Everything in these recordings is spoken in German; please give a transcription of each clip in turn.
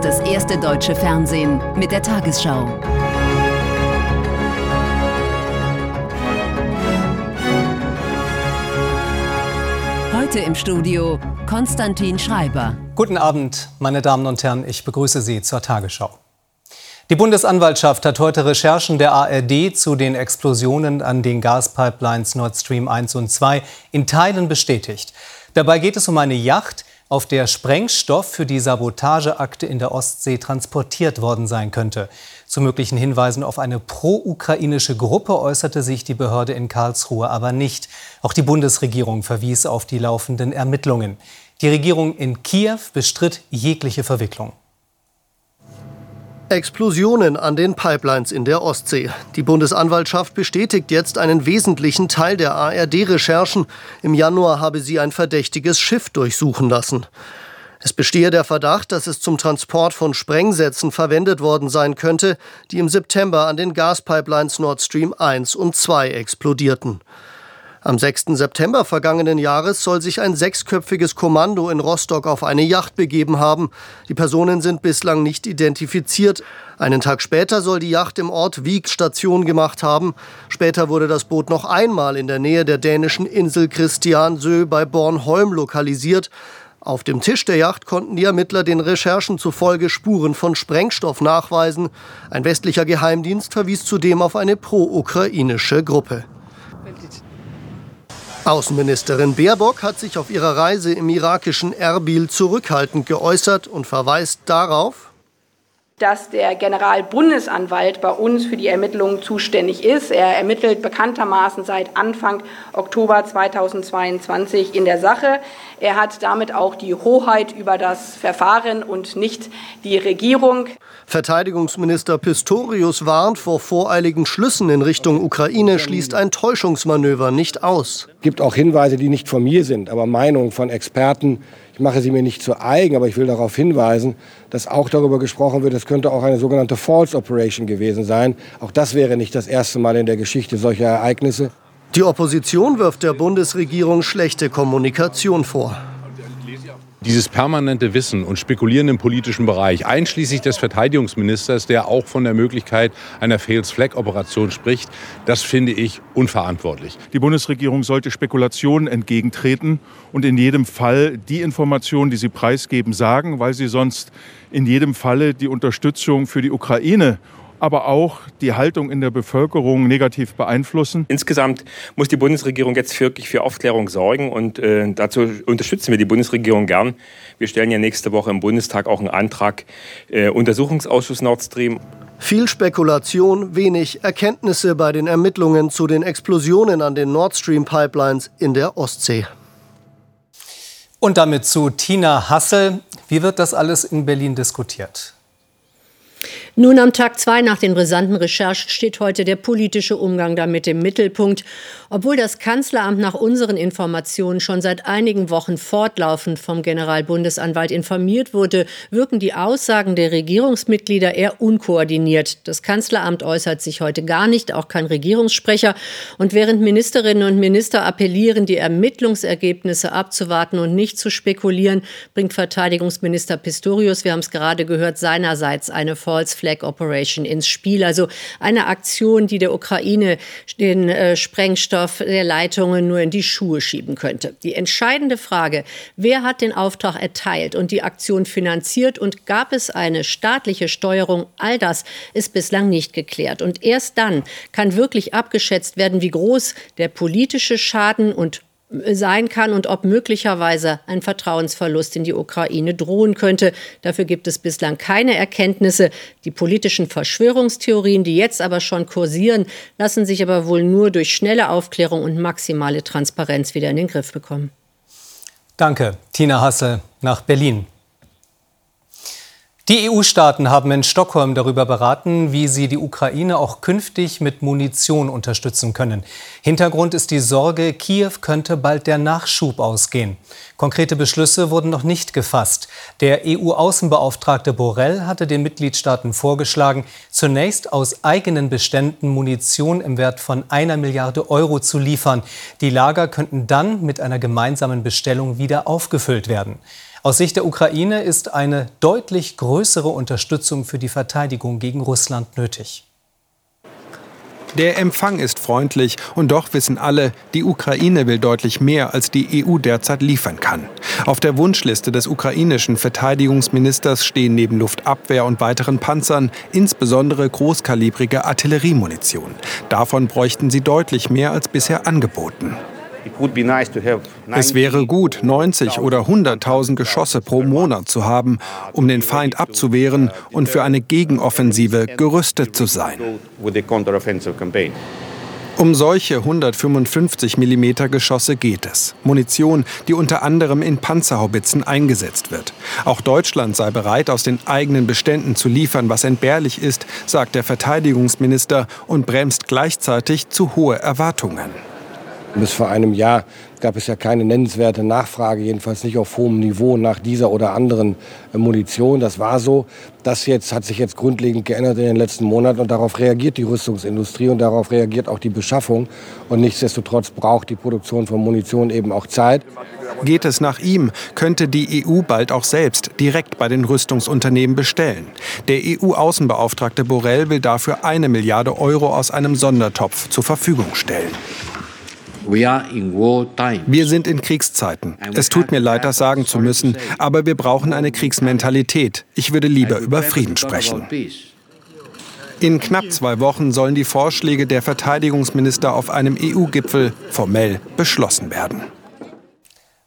ist das erste deutsche Fernsehen mit der Tagesschau. Heute im Studio Konstantin Schreiber. Guten Abend, meine Damen und Herren, ich begrüße Sie zur Tagesschau. Die Bundesanwaltschaft hat heute Recherchen der ARD zu den Explosionen an den Gaspipelines Nord Stream 1 und 2 in Teilen bestätigt. Dabei geht es um eine Yacht, auf der Sprengstoff für die Sabotageakte in der Ostsee transportiert worden sein könnte. Zu möglichen Hinweisen auf eine pro-ukrainische Gruppe äußerte sich die Behörde in Karlsruhe aber nicht. Auch die Bundesregierung verwies auf die laufenden Ermittlungen. Die Regierung in Kiew bestritt jegliche Verwicklung. Explosionen an den Pipelines in der Ostsee. Die Bundesanwaltschaft bestätigt jetzt einen wesentlichen Teil der ARD-Recherchen. Im Januar habe sie ein verdächtiges Schiff durchsuchen lassen. Es bestehe der Verdacht, dass es zum Transport von Sprengsätzen verwendet worden sein könnte, die im September an den Gaspipelines Nord Stream 1 und 2 explodierten. Am 6. September vergangenen Jahres soll sich ein sechsköpfiges Kommando in Rostock auf eine Yacht begeben haben. Die Personen sind bislang nicht identifiziert. Einen Tag später soll die Yacht im Ort Wieg Station gemacht haben. Später wurde das Boot noch einmal in der Nähe der dänischen Insel Christiansö bei Bornholm lokalisiert. Auf dem Tisch der Yacht konnten die Ermittler den Recherchen zufolge Spuren von Sprengstoff nachweisen. Ein westlicher Geheimdienst verwies zudem auf eine pro-ukrainische Gruppe. Außenministerin Baerbock hat sich auf ihrer Reise im irakischen Erbil zurückhaltend geäußert und verweist darauf, dass der Generalbundesanwalt bei uns für die Ermittlungen zuständig ist. Er ermittelt bekanntermaßen seit Anfang Oktober 2022 in der Sache. Er hat damit auch die Hoheit über das Verfahren und nicht die Regierung. Verteidigungsminister Pistorius warnt vor voreiligen Schlüssen in Richtung Ukraine, schließt ein Täuschungsmanöver nicht aus. Es gibt auch Hinweise, die nicht von mir sind, aber Meinungen von Experten, ich mache sie mir nicht zu eigen, aber ich will darauf hinweisen, dass auch darüber gesprochen wird, es könnte auch eine sogenannte False Operation gewesen sein. Auch das wäre nicht das erste Mal in der Geschichte solcher Ereignisse. Die Opposition wirft der Bundesregierung schlechte Kommunikation vor dieses permanente Wissen und Spekulieren im politischen Bereich, einschließlich des Verteidigungsministers, der auch von der Möglichkeit einer Fails-Flag-Operation spricht, das finde ich unverantwortlich. Die Bundesregierung sollte Spekulationen entgegentreten und in jedem Fall die Informationen, die sie preisgeben, sagen, weil sie sonst in jedem Falle die Unterstützung für die Ukraine aber auch die Haltung in der Bevölkerung negativ beeinflussen. Insgesamt muss die Bundesregierung jetzt wirklich für Aufklärung sorgen und äh, dazu unterstützen wir die Bundesregierung gern. Wir stellen ja nächste Woche im Bundestag auch einen Antrag äh, Untersuchungsausschuss Nord Stream. Viel Spekulation, wenig Erkenntnisse bei den Ermittlungen zu den Explosionen an den Nord Stream Pipelines in der Ostsee. Und damit zu Tina Hassel. Wie wird das alles in Berlin diskutiert? Nun am Tag zwei nach den brisanten Recherchen steht heute der politische Umgang damit im Mittelpunkt. Obwohl das Kanzleramt nach unseren Informationen schon seit einigen Wochen fortlaufend vom Generalbundesanwalt informiert wurde, wirken die Aussagen der Regierungsmitglieder eher unkoordiniert. Das Kanzleramt äußert sich heute gar nicht, auch kein Regierungssprecher. Und während Ministerinnen und Minister appellieren, die Ermittlungsergebnisse abzuwarten und nicht zu spekulieren, bringt Verteidigungsminister Pistorius, wir haben es gerade gehört, seinerseits eine False Flag Operation ins Spiel. Also eine Aktion, die der Ukraine den äh, Sprengstoff der Leitungen nur in die Schuhe schieben könnte. Die entscheidende Frage, wer hat den Auftrag erteilt und die Aktion finanziert und gab es eine staatliche Steuerung? All das ist bislang nicht geklärt. Und erst dann kann wirklich abgeschätzt werden, wie groß der politische Schaden und sein kann und ob möglicherweise ein Vertrauensverlust in die Ukraine drohen könnte. Dafür gibt es bislang keine Erkenntnisse. Die politischen Verschwörungstheorien, die jetzt aber schon kursieren, lassen sich aber wohl nur durch schnelle Aufklärung und maximale Transparenz wieder in den Griff bekommen. Danke, Tina Hasse nach Berlin. Die EU-Staaten haben in Stockholm darüber beraten, wie sie die Ukraine auch künftig mit Munition unterstützen können. Hintergrund ist die Sorge, Kiew könnte bald der Nachschub ausgehen. Konkrete Beschlüsse wurden noch nicht gefasst. Der EU-Außenbeauftragte Borrell hatte den Mitgliedstaaten vorgeschlagen, zunächst aus eigenen Beständen Munition im Wert von einer Milliarde Euro zu liefern. Die Lager könnten dann mit einer gemeinsamen Bestellung wieder aufgefüllt werden. Aus Sicht der Ukraine ist eine deutlich größere Unterstützung für die Verteidigung gegen Russland nötig. Der Empfang ist freundlich und doch wissen alle, die Ukraine will deutlich mehr, als die EU derzeit liefern kann. Auf der Wunschliste des ukrainischen Verteidigungsministers stehen neben Luftabwehr und weiteren Panzern insbesondere großkalibrige Artilleriemunition. Davon bräuchten sie deutlich mehr als bisher angeboten. Es wäre gut, 90 oder 100.000 Geschosse pro Monat zu haben, um den Feind abzuwehren und für eine Gegenoffensive gerüstet zu sein. Um solche 155 mm Geschosse geht es. Munition, die unter anderem in Panzerhaubitzen eingesetzt wird. Auch Deutschland sei bereit, aus den eigenen Beständen zu liefern, was entbehrlich ist, sagt der Verteidigungsminister und bremst gleichzeitig zu hohe Erwartungen. Bis vor einem Jahr gab es ja keine nennenswerte Nachfrage, jedenfalls nicht auf hohem Niveau nach dieser oder anderen äh, Munition. Das war so. Das jetzt hat sich jetzt grundlegend geändert in den letzten Monaten und darauf reagiert die Rüstungsindustrie und darauf reagiert auch die Beschaffung. Und nichtsdestotrotz braucht die Produktion von Munition eben auch Zeit. Geht es nach ihm, könnte die EU bald auch selbst direkt bei den Rüstungsunternehmen bestellen. Der EU-Außenbeauftragte Borrell will dafür eine Milliarde Euro aus einem Sondertopf zur Verfügung stellen. Wir sind in Kriegszeiten. Es tut mir leid, das sagen zu müssen, aber wir brauchen eine Kriegsmentalität. Ich würde lieber über Frieden sprechen. In knapp zwei Wochen sollen die Vorschläge der Verteidigungsminister auf einem EU-Gipfel formell beschlossen werden.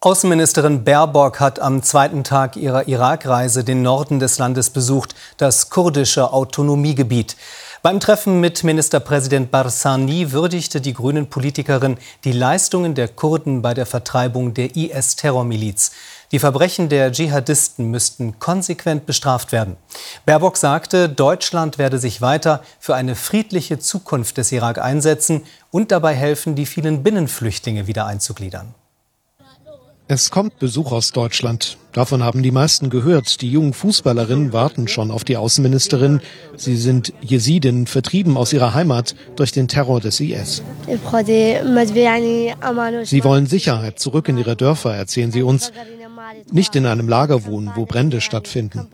Außenministerin Baerbock hat am zweiten Tag ihrer Irakreise den Norden des Landes besucht, das kurdische Autonomiegebiet. Beim Treffen mit Ministerpräsident Barzani würdigte die grünen Politikerin die Leistungen der Kurden bei der Vertreibung der IS-Terrormiliz. Die Verbrechen der Dschihadisten müssten konsequent bestraft werden. Baerbock sagte, Deutschland werde sich weiter für eine friedliche Zukunft des Irak einsetzen und dabei helfen, die vielen Binnenflüchtlinge wieder einzugliedern. Es kommt Besuch aus Deutschland. Davon haben die meisten gehört. Die jungen Fußballerinnen warten schon auf die Außenministerin. Sie sind Jesiden, vertrieben aus ihrer Heimat durch den Terror des IS. Sie wollen Sicherheit zurück in ihre Dörfer, erzählen sie uns. Nicht in einem Lager wohnen, wo Brände stattfinden.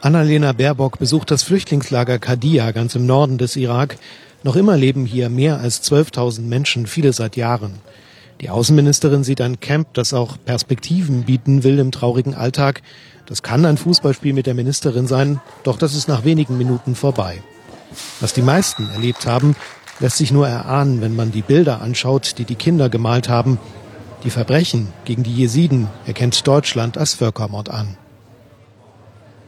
Annalena Baerbock besucht das Flüchtlingslager Kadia ganz im Norden des Irak. Noch immer leben hier mehr als 12.000 Menschen, viele seit Jahren. Die Außenministerin sieht ein Camp, das auch Perspektiven bieten will im traurigen Alltag. Das kann ein Fußballspiel mit der Ministerin sein, doch das ist nach wenigen Minuten vorbei. Was die meisten erlebt haben, lässt sich nur erahnen, wenn man die Bilder anschaut, die die Kinder gemalt haben. Die Verbrechen gegen die Jesiden erkennt Deutschland als Völkermord an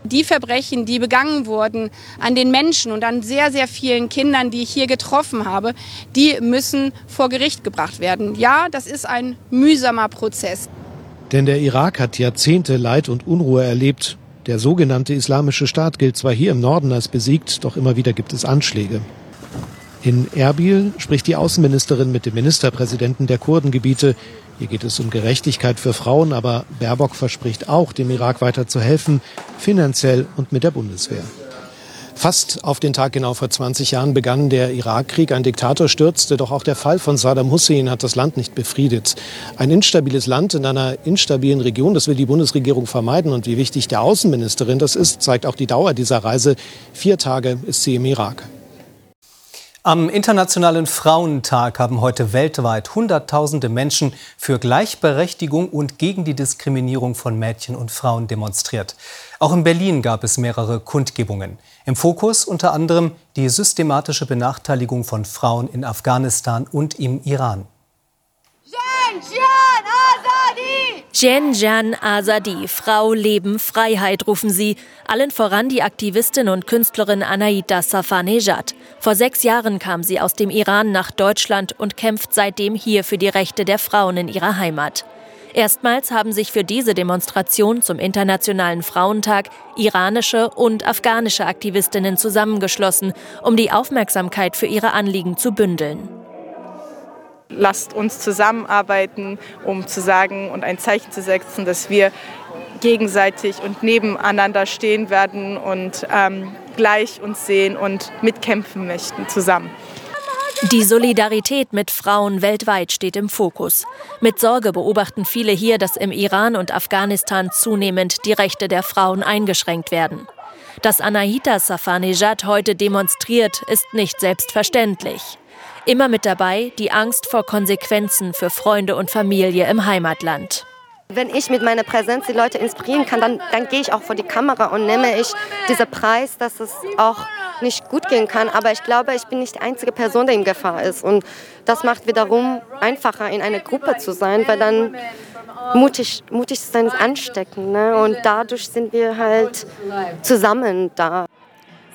die Verbrechen, die begangen wurden an den Menschen und an sehr, sehr vielen Kindern, die ich hier getroffen habe, die müssen vor Gericht gebracht werden. Ja, das ist ein mühsamer Prozess. Denn der Irak hat Jahrzehnte Leid und Unruhe erlebt. Der sogenannte Islamische Staat gilt zwar hier im Norden als besiegt, doch immer wieder gibt es Anschläge. In Erbil spricht die Außenministerin mit dem Ministerpräsidenten der Kurdengebiete. Hier geht es um Gerechtigkeit für Frauen, aber Baerbock verspricht auch, dem Irak weiter zu helfen, finanziell und mit der Bundeswehr. Fast auf den Tag genau vor 20 Jahren begann der Irakkrieg. Ein Diktator stürzte, doch auch der Fall von Saddam Hussein hat das Land nicht befriedet. Ein instabiles Land in einer instabilen Region, das will die Bundesregierung vermeiden. Und wie wichtig der Außenministerin das ist, zeigt auch die Dauer dieser Reise. Vier Tage ist sie im Irak. Am Internationalen Frauentag haben heute weltweit Hunderttausende Menschen für Gleichberechtigung und gegen die Diskriminierung von Mädchen und Frauen demonstriert. Auch in Berlin gab es mehrere Kundgebungen. Im Fokus unter anderem die systematische Benachteiligung von Frauen in Afghanistan und im Iran. Jen Azadi, Frau, Leben, Freiheit, rufen sie. Allen voran die Aktivistin und Künstlerin Anaita Safanejad. Vor sechs Jahren kam sie aus dem Iran nach Deutschland und kämpft seitdem hier für die Rechte der Frauen in ihrer Heimat. Erstmals haben sich für diese Demonstration zum Internationalen Frauentag iranische und afghanische Aktivistinnen zusammengeschlossen, um die Aufmerksamkeit für ihre Anliegen zu bündeln lasst uns zusammenarbeiten, um zu sagen und ein Zeichen zu setzen, dass wir gegenseitig und nebeneinander stehen werden und ähm, gleich uns sehen und mitkämpfen möchten zusammen. Die Solidarität mit Frauen weltweit steht im Fokus. Mit Sorge beobachten viele hier, dass im Iran und Afghanistan zunehmend die Rechte der Frauen eingeschränkt werden. Dass Anahita Safanejad heute demonstriert, ist nicht selbstverständlich. Immer mit dabei die Angst vor Konsequenzen für Freunde und Familie im Heimatland. Wenn ich mit meiner Präsenz die Leute inspirieren kann, dann, dann gehe ich auch vor die Kamera und nehme ich diesen Preis, dass es auch nicht gut gehen kann. Aber ich glaube, ich bin nicht die einzige Person, die in Gefahr ist. Und das macht wiederum einfacher, in einer Gruppe zu sein, weil dann mutig, mutig zu sein ist ansteckend. Ne? Und dadurch sind wir halt zusammen da.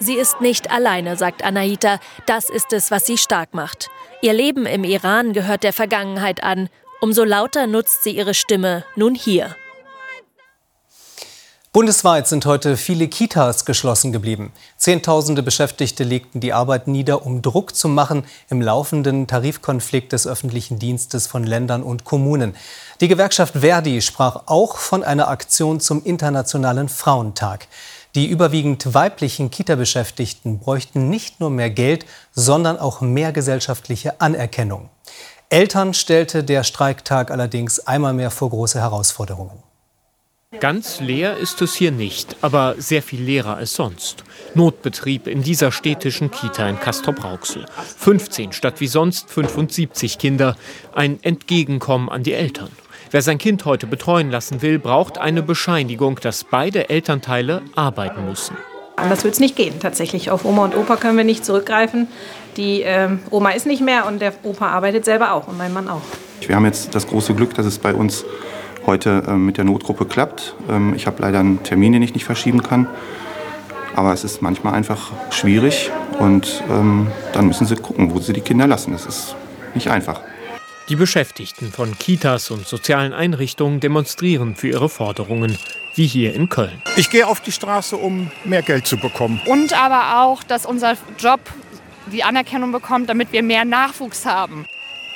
Sie ist nicht alleine, sagt Anahita. Das ist es, was sie stark macht. Ihr Leben im Iran gehört der Vergangenheit an Umso lauter nutzt sie ihre Stimme nun hier. Bundesweit sind heute viele Kitas geschlossen geblieben. Zehntausende Beschäftigte legten die Arbeit nieder, um Druck zu machen im laufenden Tarifkonflikt des öffentlichen Dienstes von Ländern und Kommunen. Die Gewerkschaft Verdi sprach auch von einer Aktion zum Internationalen Frauentag. Die überwiegend weiblichen Kita-Beschäftigten bräuchten nicht nur mehr Geld, sondern auch mehr gesellschaftliche Anerkennung. Eltern stellte der Streiktag allerdings einmal mehr vor große Herausforderungen. Ganz leer ist es hier nicht, aber sehr viel leerer als sonst. Notbetrieb in dieser städtischen Kita in Castrop-Rauxel. 15 statt wie sonst 75 Kinder. Ein Entgegenkommen an die Eltern. Wer sein Kind heute betreuen lassen will, braucht eine Bescheinigung, dass beide Elternteile arbeiten müssen. Anders wird es nicht gehen. Tatsächlich auf Oma und Opa können wir nicht zurückgreifen. Die ähm, Oma ist nicht mehr und der Opa arbeitet selber auch und mein Mann auch. Wir haben jetzt das große Glück, dass es bei uns heute ähm, mit der Notgruppe klappt. Ähm, ich habe leider einen Termin, den ich nicht verschieben kann. Aber es ist manchmal einfach schwierig und ähm, dann müssen sie gucken, wo sie die Kinder lassen. Das ist nicht einfach. Die Beschäftigten von Kitas und sozialen Einrichtungen demonstrieren für ihre Forderungen, wie hier in Köln. Ich gehe auf die Straße, um mehr Geld zu bekommen. Und aber auch, dass unser Job die Anerkennung bekommt, damit wir mehr Nachwuchs haben.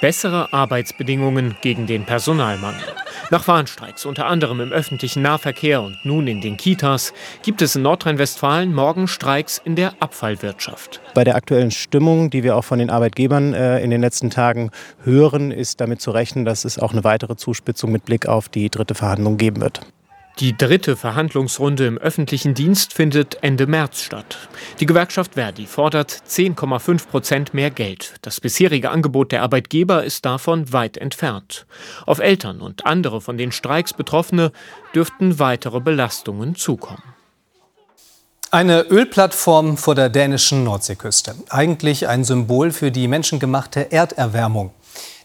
Bessere Arbeitsbedingungen gegen den Personalmangel. Nach Warnstreiks, unter anderem im öffentlichen Nahverkehr und nun in den Kitas, gibt es in Nordrhein-Westfalen morgen Streiks in der Abfallwirtschaft. Bei der aktuellen Stimmung, die wir auch von den Arbeitgebern äh, in den letzten Tagen hören, ist damit zu rechnen, dass es auch eine weitere Zuspitzung mit Blick auf die dritte Verhandlung geben wird. Die dritte Verhandlungsrunde im öffentlichen Dienst findet Ende März statt. Die Gewerkschaft Verdi fordert 10,5 Prozent mehr Geld. Das bisherige Angebot der Arbeitgeber ist davon weit entfernt. Auf Eltern und andere von den Streiks Betroffene dürften weitere Belastungen zukommen. Eine Ölplattform vor der dänischen Nordseeküste. Eigentlich ein Symbol für die menschengemachte Erderwärmung.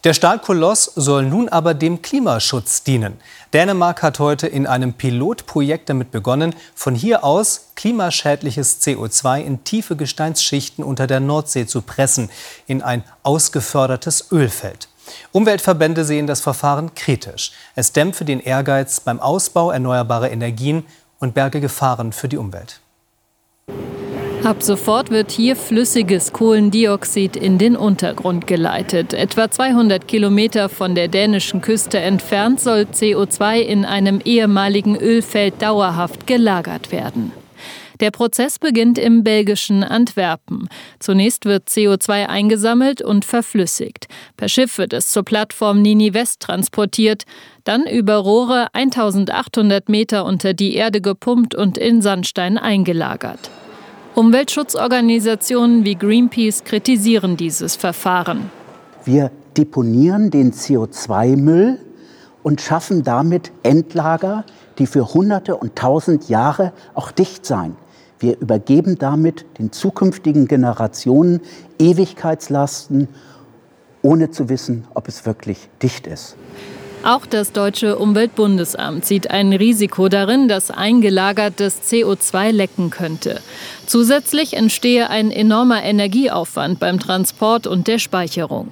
Der Stahlkoloss soll nun aber dem Klimaschutz dienen. Dänemark hat heute in einem Pilotprojekt damit begonnen, von hier aus klimaschädliches CO2 in tiefe Gesteinsschichten unter der Nordsee zu pressen, in ein ausgefördertes Ölfeld. Umweltverbände sehen das Verfahren kritisch. Es dämpfe den Ehrgeiz beim Ausbau erneuerbarer Energien und berge Gefahren für die Umwelt. Ab sofort wird hier flüssiges Kohlendioxid in den Untergrund geleitet. Etwa 200 Kilometer von der dänischen Küste entfernt soll CO2 in einem ehemaligen Ölfeld dauerhaft gelagert werden. Der Prozess beginnt im belgischen Antwerpen. Zunächst wird CO2 eingesammelt und verflüssigt. Per Schiff wird es zur Plattform Nini West transportiert, dann über Rohre 1800 Meter unter die Erde gepumpt und in Sandstein eingelagert. Umweltschutzorganisationen wie Greenpeace kritisieren dieses Verfahren. Wir deponieren den CO2-Müll und schaffen damit Endlager, die für Hunderte und Tausend Jahre auch dicht sein. Wir übergeben damit den zukünftigen Generationen Ewigkeitslasten, ohne zu wissen, ob es wirklich dicht ist. Auch das deutsche Umweltbundesamt sieht ein Risiko darin, dass eingelagertes CO2 lecken könnte. Zusätzlich entstehe ein enormer Energieaufwand beim Transport und der Speicherung.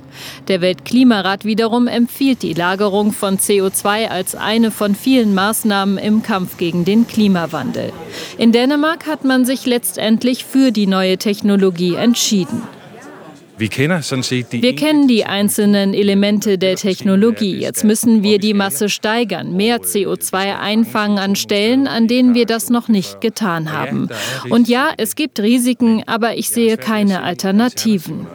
Der Weltklimarat wiederum empfiehlt die Lagerung von CO2 als eine von vielen Maßnahmen im Kampf gegen den Klimawandel. In Dänemark hat man sich letztendlich für die neue Technologie entschieden. Wir kennen die einzelnen Elemente der Technologie. Jetzt müssen wir die Masse steigern, mehr CO2 einfangen an Stellen, an denen wir das noch nicht getan haben. Und ja, es gibt Risiken, aber ich sehe keine Alternativen.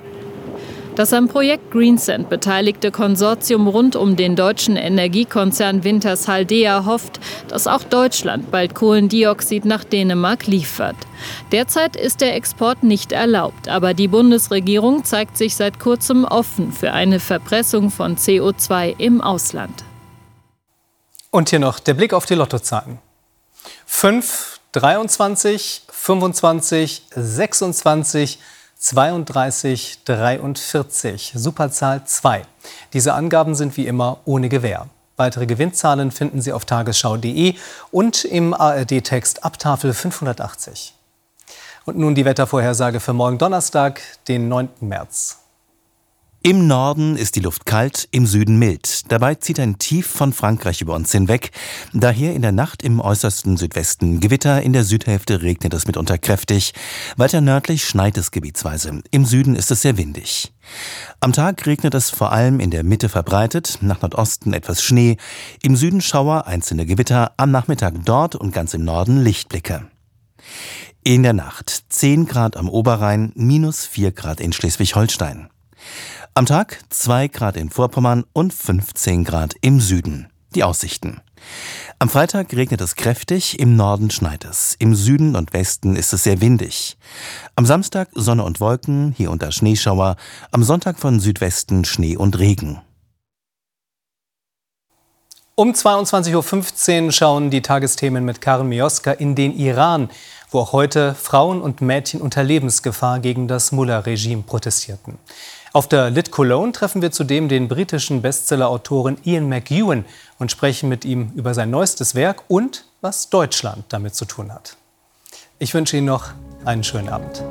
Das am Projekt Greensand beteiligte Konsortium rund um den deutschen Energiekonzern Wintershaldea hofft, dass auch Deutschland bald Kohlendioxid nach Dänemark liefert. Derzeit ist der Export nicht erlaubt, aber die Bundesregierung zeigt sich seit kurzem offen für eine Verpressung von CO2 im Ausland. Und hier noch der Blick auf die Lottozahlen. 5, 23, 25, 26, 32, 43. Superzahl 2. Diese Angaben sind wie immer ohne Gewähr. Weitere Gewinnzahlen finden Sie auf tagesschau.de und im ARD-Text ab Tafel 580. Und nun die Wettervorhersage für morgen Donnerstag, den 9. März. Im Norden ist die Luft kalt, im Süden mild. Dabei zieht ein Tief von Frankreich über uns hinweg. Daher in der Nacht im äußersten Südwesten Gewitter, in der Südhälfte regnet es mitunter kräftig. Weiter nördlich schneit es gebietsweise. Im Süden ist es sehr windig. Am Tag regnet es vor allem in der Mitte verbreitet, nach Nordosten etwas Schnee, im Süden Schauer, einzelne Gewitter, am Nachmittag dort und ganz im Norden Lichtblicke. In der Nacht 10 Grad am Oberrhein, minus 4 Grad in Schleswig-Holstein. Am Tag 2 Grad in Vorpommern und 15 Grad im Süden. Die Aussichten. Am Freitag regnet es kräftig, im Norden schneit es, im Süden und Westen ist es sehr windig. Am Samstag Sonne und Wolken, hier unter Schneeschauer, am Sonntag von Südwesten Schnee und Regen. Um 22.15 Uhr schauen die Tagesthemen mit Karin Mioska in den Iran, wo auch heute Frauen und Mädchen unter Lebensgefahr gegen das Mullah-Regime protestierten. Auf der Lit Cologne treffen wir zudem den britischen Bestsellerautoren Ian McEwan und sprechen mit ihm über sein neuestes Werk und was Deutschland damit zu tun hat. Ich wünsche Ihnen noch einen schönen Abend.